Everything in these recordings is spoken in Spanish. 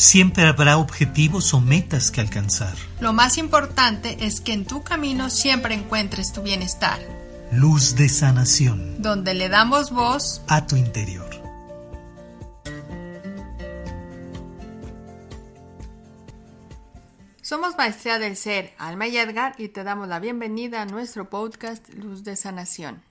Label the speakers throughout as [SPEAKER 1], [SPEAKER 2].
[SPEAKER 1] Siempre habrá objetivos o metas que alcanzar.
[SPEAKER 2] Lo más importante es que en tu camino siempre encuentres tu bienestar.
[SPEAKER 1] Luz de sanación.
[SPEAKER 2] Donde le damos voz
[SPEAKER 1] a tu interior.
[SPEAKER 2] Somos Maestría del Ser, Alma y Edgar, y te damos la bienvenida a nuestro podcast Luz de Sanación.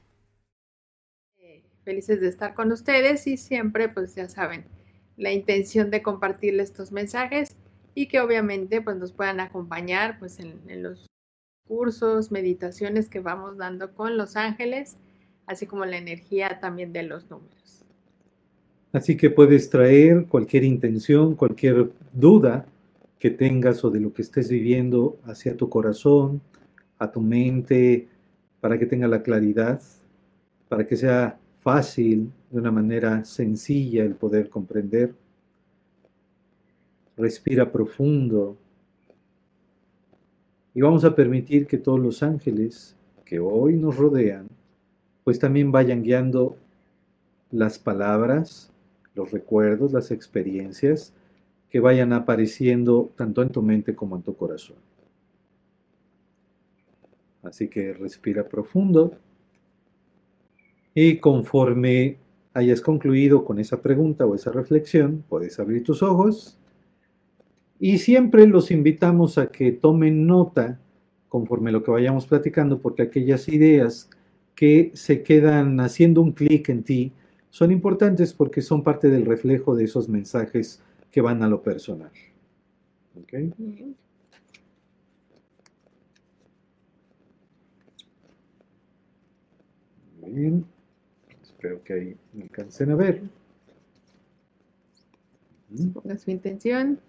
[SPEAKER 2] Felices de estar con ustedes y siempre, pues ya saben, la intención de compartirles estos mensajes y que obviamente pues nos puedan acompañar pues en, en los cursos, meditaciones que vamos dando con los ángeles, así como la energía también de los números.
[SPEAKER 3] Así que puedes traer cualquier intención, cualquier duda que tengas o de lo que estés viviendo hacia tu corazón, a tu mente, para que tenga la claridad, para que sea fácil, de una manera sencilla el poder comprender. Respira profundo. Y vamos a permitir que todos los ángeles que hoy nos rodean, pues también vayan guiando las palabras, los recuerdos, las experiencias que vayan apareciendo tanto en tu mente como en tu corazón. Así que respira profundo. Y conforme hayas concluido con esa pregunta o esa reflexión, puedes abrir tus ojos. Y siempre los invitamos a que tomen nota conforme lo que vayamos platicando, porque aquellas ideas que se quedan haciendo un clic en ti son importantes porque son parte del reflejo de esos mensajes que van a lo personal. ¿Okay? Bien. Espero que ahí me alcancen a ver.
[SPEAKER 2] Ponga su intención.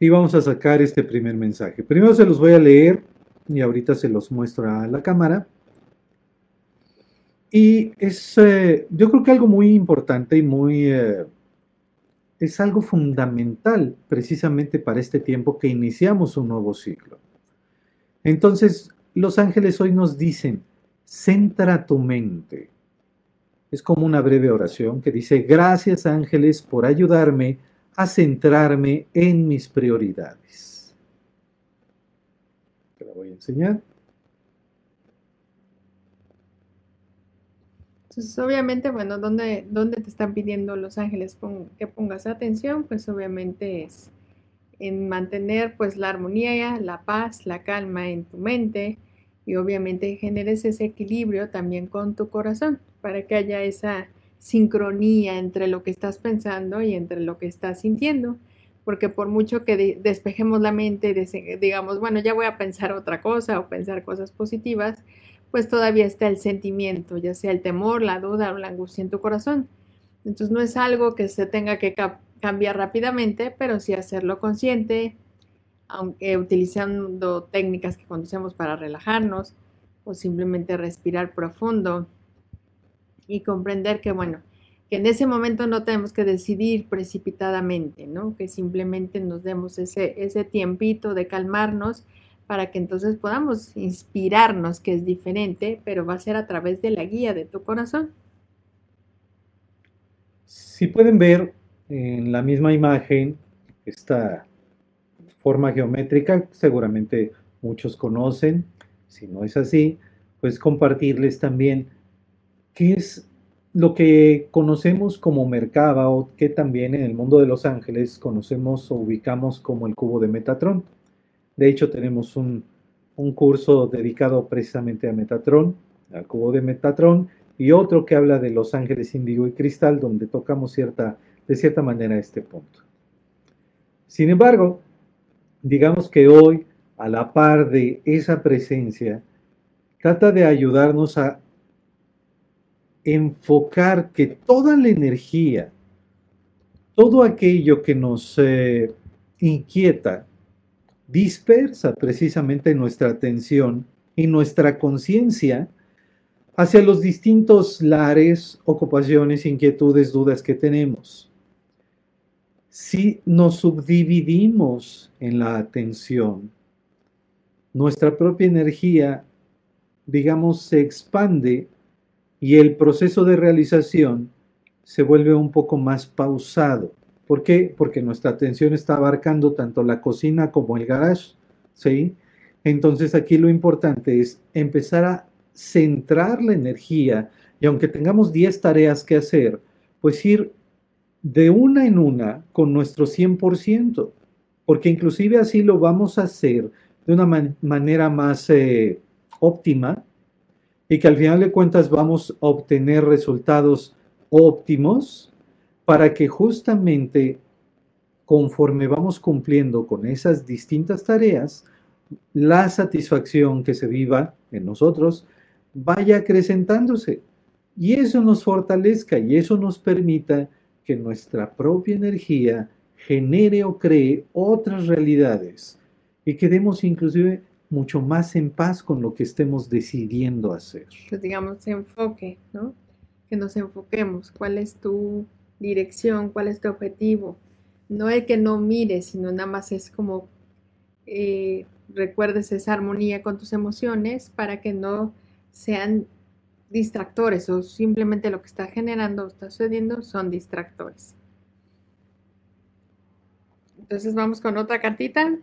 [SPEAKER 3] Y vamos a sacar este primer mensaje. Primero se los voy a leer y ahorita se los muestro a la cámara. Y es, eh, yo creo que algo muy importante y muy, eh, es algo fundamental precisamente para este tiempo que iniciamos un nuevo ciclo. Entonces, los ángeles hoy nos dicen, centra tu mente. Es como una breve oración que dice, gracias ángeles por ayudarme a centrarme en mis prioridades. Te la voy a enseñar.
[SPEAKER 2] Entonces, obviamente, bueno, ¿dónde, te están pidiendo los ángeles que pongas atención? Pues obviamente es en mantener pues la armonía, la paz, la calma en tu mente, y obviamente generes ese equilibrio también con tu corazón para que haya esa sincronía entre lo que estás pensando y entre lo que estás sintiendo. Porque por mucho que despejemos la mente digamos, bueno, ya voy a pensar otra cosa o pensar cosas positivas, pues todavía está el sentimiento, ya sea el temor, la duda o la angustia en tu corazón. Entonces no es algo que se tenga que cambiar rápidamente, pero sí hacerlo consciente, aunque utilizando técnicas que conocemos para relajarnos o simplemente respirar profundo y comprender que, bueno, que en ese momento no tenemos que decidir precipitadamente, ¿no? Que simplemente nos demos ese, ese tiempito de calmarnos para que entonces podamos inspirarnos, que es diferente, pero va a ser a través de la guía de tu corazón.
[SPEAKER 3] Si pueden ver en la misma imagen esta forma geométrica, seguramente muchos conocen, si no es así, pues compartirles también qué es lo que conocemos como Merkaba o que también en el mundo de los ángeles conocemos o ubicamos como el cubo de Metatron. De hecho, tenemos un, un curso dedicado precisamente a Metatron, al cubo de Metatron, y otro que habla de los ángeles índigo y cristal, donde tocamos cierta, de cierta manera este punto. Sin embargo, digamos que hoy, a la par de esa presencia, trata de ayudarnos a enfocar que toda la energía, todo aquello que nos eh, inquieta, dispersa precisamente nuestra atención y nuestra conciencia hacia los distintos lares, ocupaciones, inquietudes, dudas que tenemos si nos subdividimos en la atención, nuestra propia energía, digamos, se expande y el proceso de realización se vuelve un poco más pausado. ¿Por qué? Porque nuestra atención está abarcando tanto la cocina como el garage, ¿sí? Entonces aquí lo importante es empezar a centrar la energía y aunque tengamos 10 tareas que hacer, pues ir de una en una con nuestro 100%, porque inclusive así lo vamos a hacer de una manera más eh, óptima y que al final de cuentas vamos a obtener resultados óptimos para que justamente conforme vamos cumpliendo con esas distintas tareas, la satisfacción que se viva en nosotros vaya acrecentándose. Y eso nos fortalezca y eso nos permita que nuestra propia energía genere o cree otras realidades y quedemos inclusive mucho más en paz con lo que estemos decidiendo hacer.
[SPEAKER 2] Pues digamos, enfoque, ¿no? Que nos enfoquemos. ¿Cuál es tu dirección? ¿Cuál es tu objetivo? No es que no mires, sino nada más es como eh, recuerdes esa armonía con tus emociones para que no sean distractores o simplemente lo que está generando o está sucediendo son distractores. Entonces vamos con otra cartita.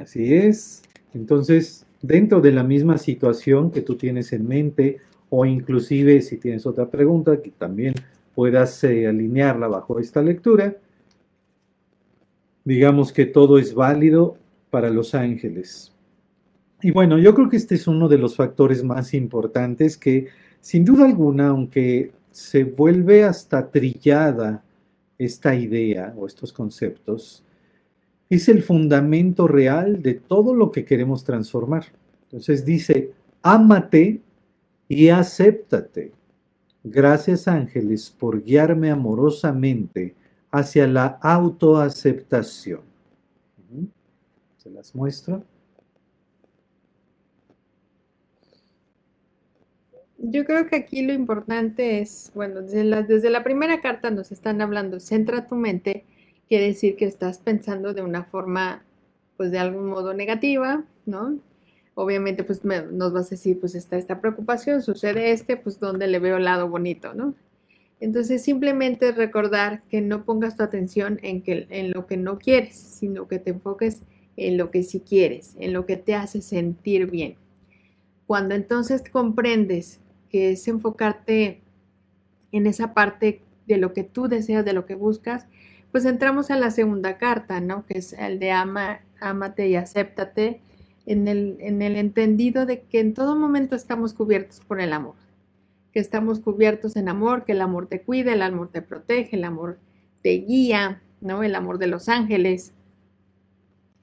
[SPEAKER 3] Así es. Entonces, dentro de la misma situación que tú tienes en mente, o inclusive si tienes otra pregunta, que también puedas eh, alinearla bajo esta lectura, digamos que todo es válido para los ángeles. Y bueno, yo creo que este es uno de los factores más importantes que, sin duda alguna, aunque se vuelve hasta trillada esta idea o estos conceptos, es el fundamento real de todo lo que queremos transformar. Entonces dice, ámate y acéptate. Gracias ángeles por guiarme amorosamente hacia la autoaceptación. Se las muestro.
[SPEAKER 2] Yo creo que aquí lo importante es, bueno, desde la, primera carta nos están hablando, centra tu mente quiere decir que estás pensando de una forma, pues de algún modo negativa, ¿no? Obviamente, pues nos vas a decir, pues está esta preocupación, sucede este, pues donde le veo el lado bonito, ¿no? Entonces, simplemente recordar que no pongas tu atención en, que, en lo que no quieres, sino que te enfoques en lo que sí quieres, en lo que te hace sentir bien. Cuando entonces comprendes que es enfocarte en esa parte de lo que tú deseas, de lo que buscas, pues entramos a la segunda carta, ¿no? Que es el de ama, amate y acéptate, en el, en el entendido de que en todo momento estamos cubiertos por el amor, que estamos cubiertos en amor, que el amor te cuida, el amor te protege, el amor te guía, ¿no? El amor de los ángeles,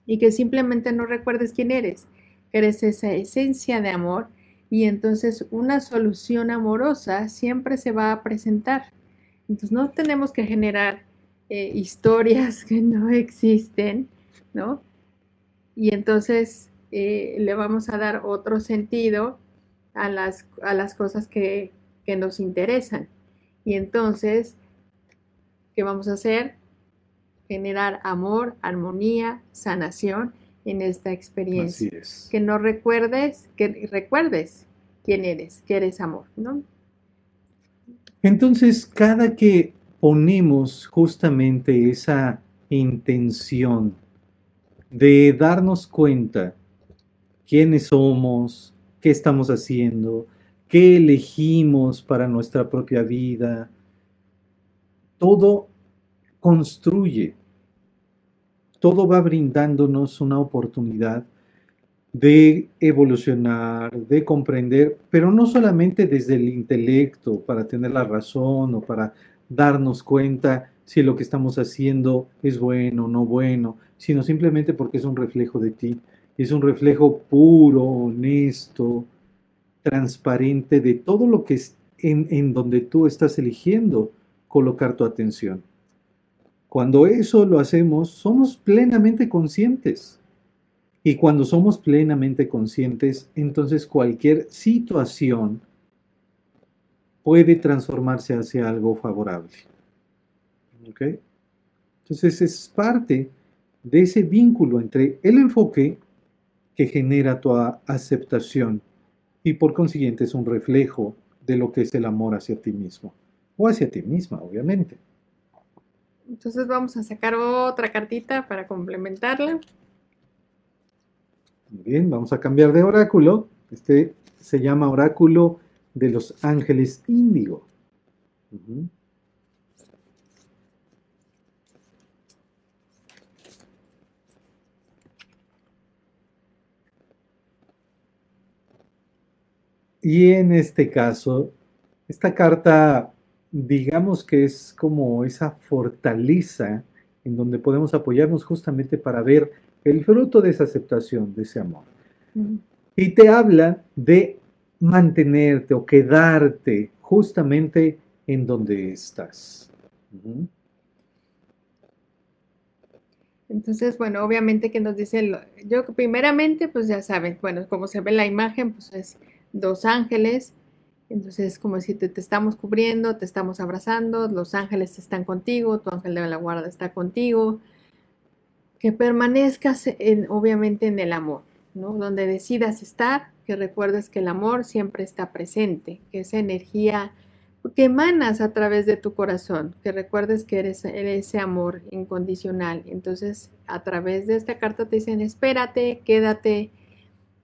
[SPEAKER 2] y que simplemente no recuerdes quién eres, eres esa esencia de amor, y entonces una solución amorosa siempre se va a presentar. Entonces no tenemos que generar eh, historias que no existen, ¿no? Y entonces eh, le vamos a dar otro sentido a las, a las cosas que, que nos interesan. Y entonces, ¿qué vamos a hacer? Generar amor, armonía, sanación en esta experiencia.
[SPEAKER 3] Así es.
[SPEAKER 2] Que no recuerdes, que recuerdes quién eres, que eres amor, ¿no?
[SPEAKER 3] Entonces, cada que ponemos justamente esa intención de darnos cuenta quiénes somos, qué estamos haciendo, qué elegimos para nuestra propia vida. Todo construye, todo va brindándonos una oportunidad de evolucionar, de comprender, pero no solamente desde el intelecto para tener la razón o para darnos cuenta si lo que estamos haciendo es bueno o no bueno, sino simplemente porque es un reflejo de ti. Es un reflejo puro, honesto, transparente de todo lo que es en, donde tú estás eligiendo colocar tu atención. Cuando eso lo hacemos, somos plenamente conscientes. Y cuando somos plenamente conscientes, entonces cualquier situación puede transformarse hacia algo favorable. ¿Ok? Entonces es parte de ese vínculo entre el enfoque que genera tu aceptación y por consiguiente es un reflejo de lo que es el amor hacia ti mismo. o hacia ti misma, obviamente.
[SPEAKER 2] Entonces vamos a sacar otra cartita para complementarla.
[SPEAKER 3] Bien, vamos a cambiar de oráculo. Este se llama oráculo de los ángeles índigo. Y en este caso, esta carta, digamos que es como esa fortaleza en donde podemos apoyarnos justamente para ver el fruto de esa aceptación, de ese amor. Y te habla de mantenerte o quedarte justamente en donde estás.
[SPEAKER 2] Entonces, bueno, obviamente que nos dice, yo primeramente, pues ya saben, bueno, como se ve la imagen, pues es dos ángeles. Entonces, como si te, estamos cubriendo, te estamos abrazando, los ángeles están contigo, tu ángel de la guarda está contigo. Que permanezcas en, obviamente en el amor, ¿no? Donde decidas estar, que recuerdes que el amor siempre está presente, que esa energía que emanas a través de tu corazón, que recuerdes que eres, eres ese amor incondicional. Entonces, a través de esta carta te dicen, espérate, quédate,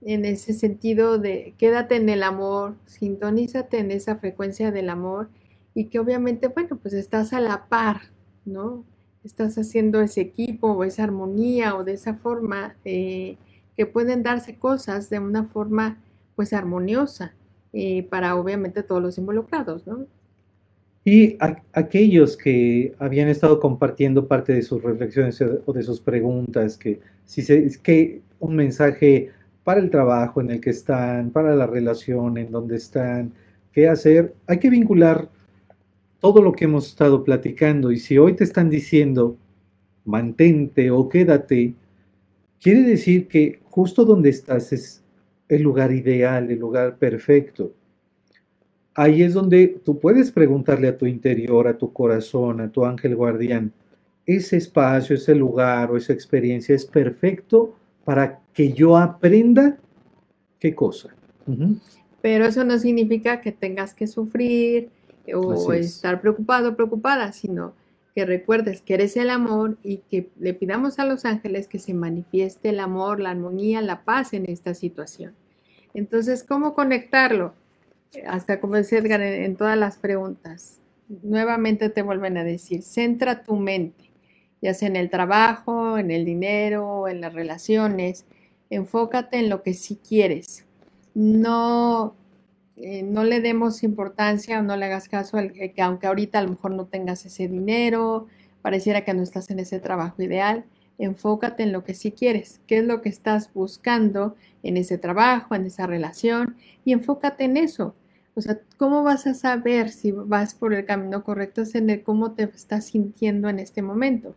[SPEAKER 2] en ese sentido de quédate en el amor, sintonízate en esa frecuencia del amor y que obviamente, bueno, pues estás a la par, ¿no? Estás haciendo ese equipo o esa armonía o de esa forma eh, que pueden darse cosas de una forma pues armoniosa eh, para obviamente todos los involucrados, ¿no?
[SPEAKER 3] Y aquellos que habían estado compartiendo parte de sus reflexiones o de sus preguntas, que si se, que un mensaje para el trabajo en el que están, para la relación en donde están, qué hacer. Hay que vincular todo lo que hemos estado platicando y si hoy te están diciendo mantente o quédate, quiere decir que justo donde estás es el lugar ideal, el lugar perfecto. Ahí es donde tú puedes preguntarle a tu interior, a tu corazón, a tu ángel guardián, ese espacio, ese lugar o esa experiencia es perfecto para que yo aprenda qué cosa.
[SPEAKER 2] Pero eso no significa que tengas que sufrir o estar preocupado o preocupada, sino que recuerdes que eres el amor y que le pidamos a los ángeles que se manifieste el amor, la armonía, la paz en esta situación. Entonces, ¿cómo conectarlo? Hasta como decía Edgar en todas las preguntas, nuevamente te vuelven a decir, centra tu mente ya sea en el trabajo, en el dinero, en las relaciones. Enfócate en lo que sí quieres. No, eh, no le demos importancia o no le hagas caso al que aunque ahorita a lo mejor no tengas ese dinero, pareciera que no estás en ese trabajo ideal. Enfócate en lo que sí quieres, qué es lo que estás buscando en ese trabajo, en esa relación, y enfócate en eso. O sea, ¿cómo vas a saber si vas por el camino correcto? Es en cómo te estás sintiendo en este momento.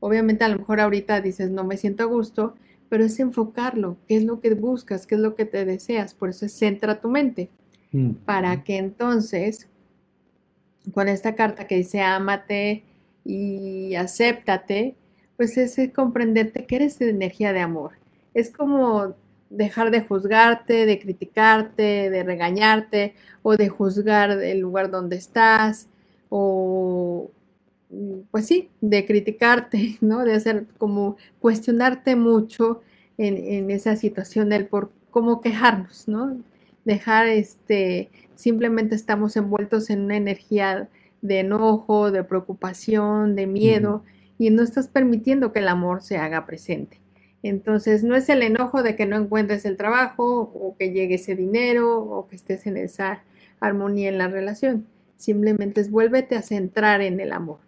[SPEAKER 2] Obviamente a lo mejor ahorita dices, no me siento a gusto, pero es enfocarlo, qué es lo que buscas, qué es lo que te deseas, por eso es centra tu mente, mm. para que entonces, con esta carta que dice ámate y acéptate, pues es comprenderte que eres de energía de amor. Es como dejar de juzgarte, de criticarte, de regañarte o de juzgar el lugar donde estás o, pues sí, de criticarte, ¿no? De hacer como cuestionarte mucho en, esa situación del por cómo quejarnos, ¿no? Dejar este, simplemente estamos envueltos en una energía de enojo, de preocupación, de miedo, y no estás permitiendo que el amor se haga presente. Entonces, no es el enojo de que no encuentres el trabajo o que llegue ese dinero o que estés en esa armonía en la relación. Simplemente es vuélvete a centrar en el amor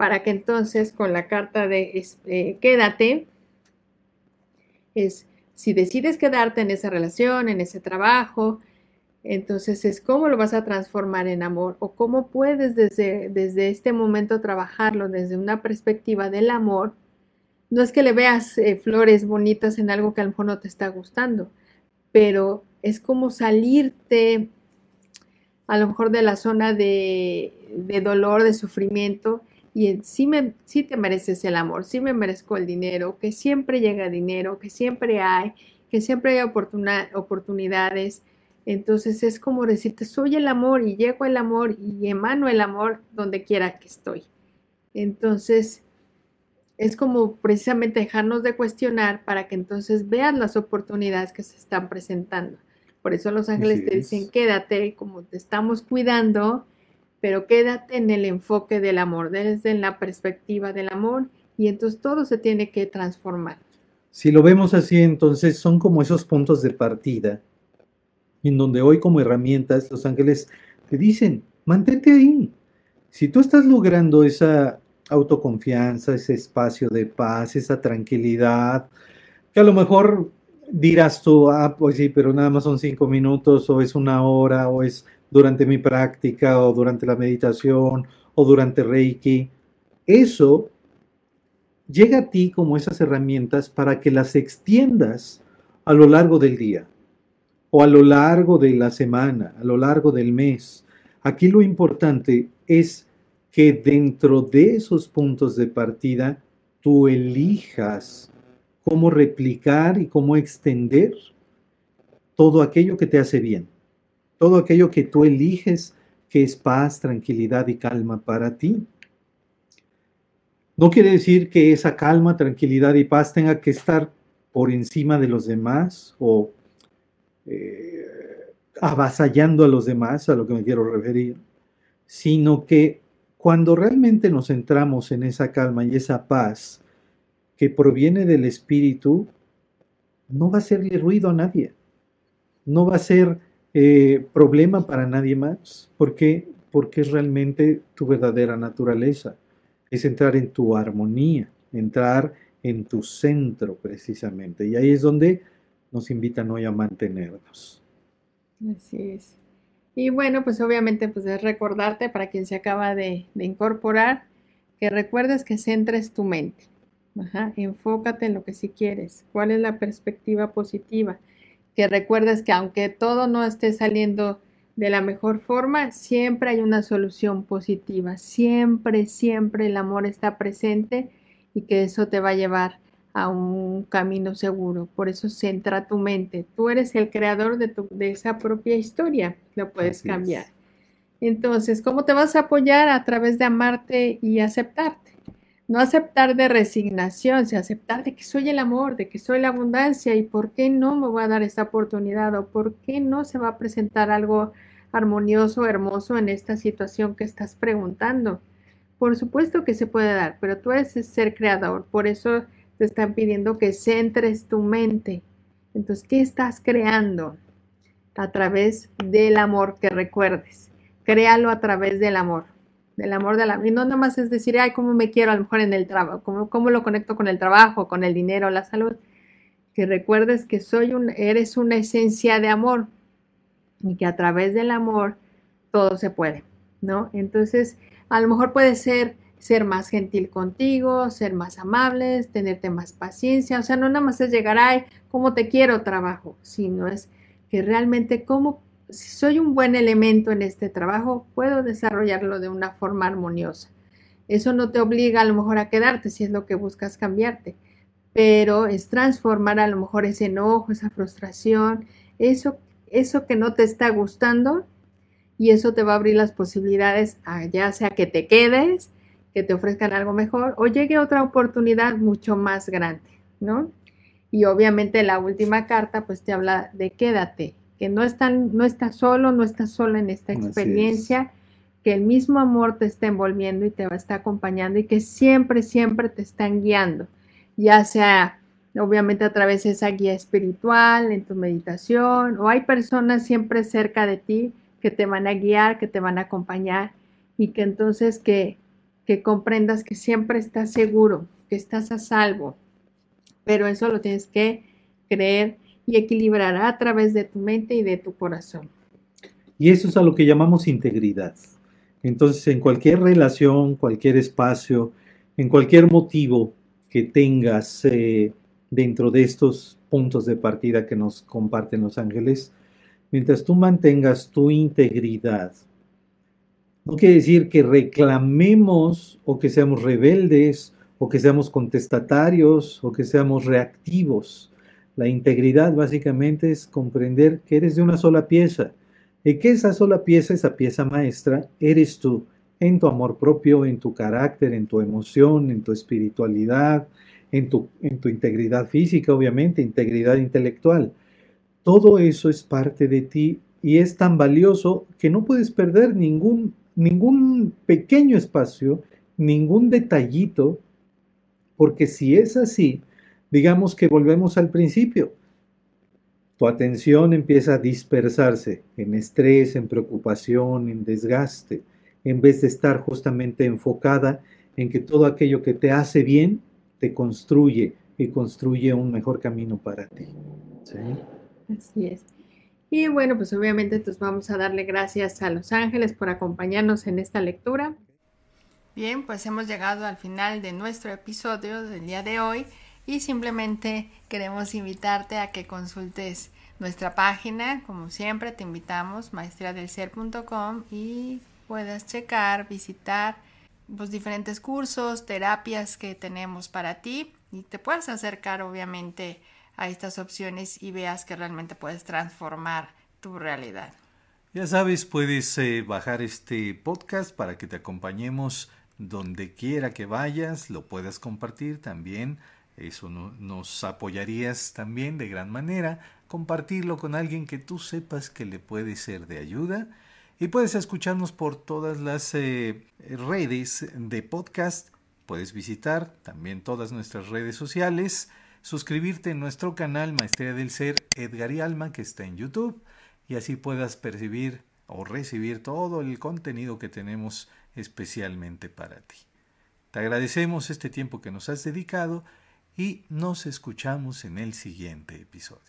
[SPEAKER 2] para que entonces con la carta de eh, quédate, es si decides quedarte en esa relación, en ese trabajo, entonces es cómo lo vas a transformar en amor o cómo puedes desde, desde este momento trabajarlo desde una perspectiva del amor. No es que le veas eh, flores bonitas en algo que a lo mejor no te está gustando, pero es como salirte a lo mejor de la zona de, de dolor, de sufrimiento y sí, me, sí te mereces el amor, sí me merezco el dinero, que siempre llega dinero, que siempre hay, que siempre hay oportunidades, Entonces es como decirte, soy el amor y llego el amor y emano el amor donde quiera que estoy. Entonces es como precisamente dejarnos de cuestionar para que entonces veas las oportunidades que se están presentando. Por eso los ángeles te dicen, quédate, como te estamos cuidando, pero quédate en el enfoque del amor, desde la perspectiva del amor, y entonces todo se tiene que transformar.
[SPEAKER 3] Si lo vemos así, entonces son como esos puntos de partida, en donde hoy como herramientas los ángeles te dicen, mantente ahí. Si tú estás logrando esa autoconfianza, ese espacio de paz, esa tranquilidad, que a lo mejor dirás tú, ah, pues sí, pero nada más son cinco minutos, o es una hora, o es durante mi práctica, o durante la meditación, o durante Reiki. Eso llega a ti como esas herramientas para que las extiendas a lo largo del día, o a lo largo de la semana, a lo largo del mes. Aquí lo importante es que dentro de esos puntos de partida tú elijas cómo replicar y cómo extender todo aquello que te hace bien, todo aquello que tú eliges que es paz, tranquilidad y calma para ti. No quiere decir que esa calma, tranquilidad y paz tenga que estar por encima de los demás o eh, avasallando a los demás, a lo que me quiero referir, sino que cuando realmente nos centramos en esa calma y esa paz que proviene del Espíritu, no va a hacerle ruido a nadie, no va a ser eh, problema para nadie más. ¿Por qué? Porque es realmente tu verdadera naturaleza. Es entrar en tu armonía, entrar en tu centro precisamente. Y ahí es donde nos invitan hoy a mantenernos.
[SPEAKER 2] Así es. Y bueno, pues obviamente pues es recordarte para quien se acaba de, incorporar, que recuerdes que centres tu mente. enfócate en lo que sí quieres. ¿Cuál es la perspectiva positiva? Que recuerdes que aunque todo no esté saliendo de la mejor forma, siempre hay una solución positiva. Siempre, siempre el amor está presente y que eso te va a llevar a un camino seguro. Por eso centra tu mente. Tú eres el creador de, tu, de esa propia historia. Lo puedes cambiar. Entonces, ¿cómo te vas a apoyar? A través de amarte y aceptarte. No aceptar de resignación, sino aceptar de que soy el amor, de que soy la abundancia y por qué no me voy a dar esta oportunidad o por qué no se va a presentar algo armonioso, hermoso en esta situación que estás preguntando. Por supuesto que se puede dar, pero tú eres el ser creador. Por eso te están pidiendo que centres tu mente. Entonces, ¿qué estás creando? A través del amor que recuerdes. Créalo a través del amor. Del amor de la... Y no nada más es decir, ay, cómo me quiero a lo mejor en el trabajo, cómo, cómo lo conecto con el trabajo, con el dinero, la salud. Que recuerdes que soy un, eres una esencia de amor y que a través del amor todo se puede, ¿no? Entonces, a lo mejor puede ser ser más gentil contigo, ser más amables, tenerte más paciencia. O sea, no nada más es llegar, ay, cómo te quiero trabajo, sino es que realmente cómo, si soy un buen elemento en este trabajo, puedo desarrollarlo de una forma armoniosa. Eso no te obliga a lo mejor a quedarte si es lo que buscas cambiarte, pero es transformar a lo mejor ese enojo, esa frustración, eso, eso que no te está gustando y eso te va a abrir las posibilidades a ya sea que te quedes, que te ofrezcan algo mejor o llegue otra oportunidad mucho más grande, ¿no? Y obviamente la última carta pues te habla de quédate, que no, están, no estás solo, no estás sola en esta experiencia, que el mismo amor te está envolviendo y te va a estar acompañando y que siempre, siempre te están guiando, ya sea obviamente a través de esa guía espiritual, en tu meditación, o hay personas siempre cerca de ti que te van a guiar, que te van a acompañar y que entonces que que comprendas que siempre estás seguro, que estás a salvo, pero eso lo tienes que creer y equilibrar a través de tu mente y de tu corazón.
[SPEAKER 3] Y eso es a lo que llamamos integridad. Entonces, en cualquier relación, cualquier espacio, en cualquier motivo que tengas eh, dentro de estos puntos de partida que nos comparten los ángeles, mientras tú mantengas tu integridad, no quiere decir que reclamemos o que seamos rebeldes o que seamos contestatarios o que seamos reactivos. La integridad básicamente es comprender que eres de una sola pieza y que esa sola pieza, esa pieza maestra, eres tú, en tu amor propio, en tu carácter, en tu emoción, en tu espiritualidad, en tu, en tu integridad física, obviamente, integridad intelectual. Todo eso es parte de ti y es tan valioso que no puedes perder ningún, ningún pequeño espacio, ningún detallito, porque si es así, digamos que volvemos al principio. Tu atención empieza a dispersarse en estrés, en preocupación, en desgaste, en vez de estar justamente enfocada en que todo aquello que te hace bien te construye y construye un mejor camino para ti.
[SPEAKER 2] Así es. Y bueno, pues obviamente entonces vamos a darle gracias a los ángeles por acompañarnos en esta lectura. Bien, pues hemos llegado al final de nuestro episodio del día de hoy y simplemente queremos invitarte a que consultes nuestra página, como siempre te invitamos, maestriadelser.com y puedas checar, visitar los diferentes cursos, terapias que tenemos para ti y te puedas acercar obviamente a estas opciones y veas que realmente puedes transformar tu realidad.
[SPEAKER 1] Ya sabes, puedes eh, bajar este podcast para que te acompañemos donde quiera que vayas, lo puedas compartir también. Eso nos apoyarías también de gran manera. Compartirlo con alguien que tú sepas que le puede ser de ayuda. Y puedes escucharnos por todas las eh, redes de podcast. Puedes visitar también todas nuestras redes sociales suscribirte en nuestro canal Maestría del Ser Edgar y Alma que está en YouTube y así puedas percibir o recibir todo el contenido que tenemos especialmente para ti. Te agradecemos este tiempo que nos has dedicado y nos escuchamos en el siguiente episodio.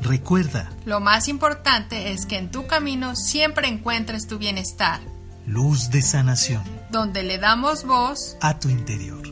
[SPEAKER 4] Recuerda,
[SPEAKER 2] lo más importante es que en tu camino siempre encuentres tu bienestar.
[SPEAKER 4] Luz de sanación,
[SPEAKER 2] donde le damos voz
[SPEAKER 4] a tu interior.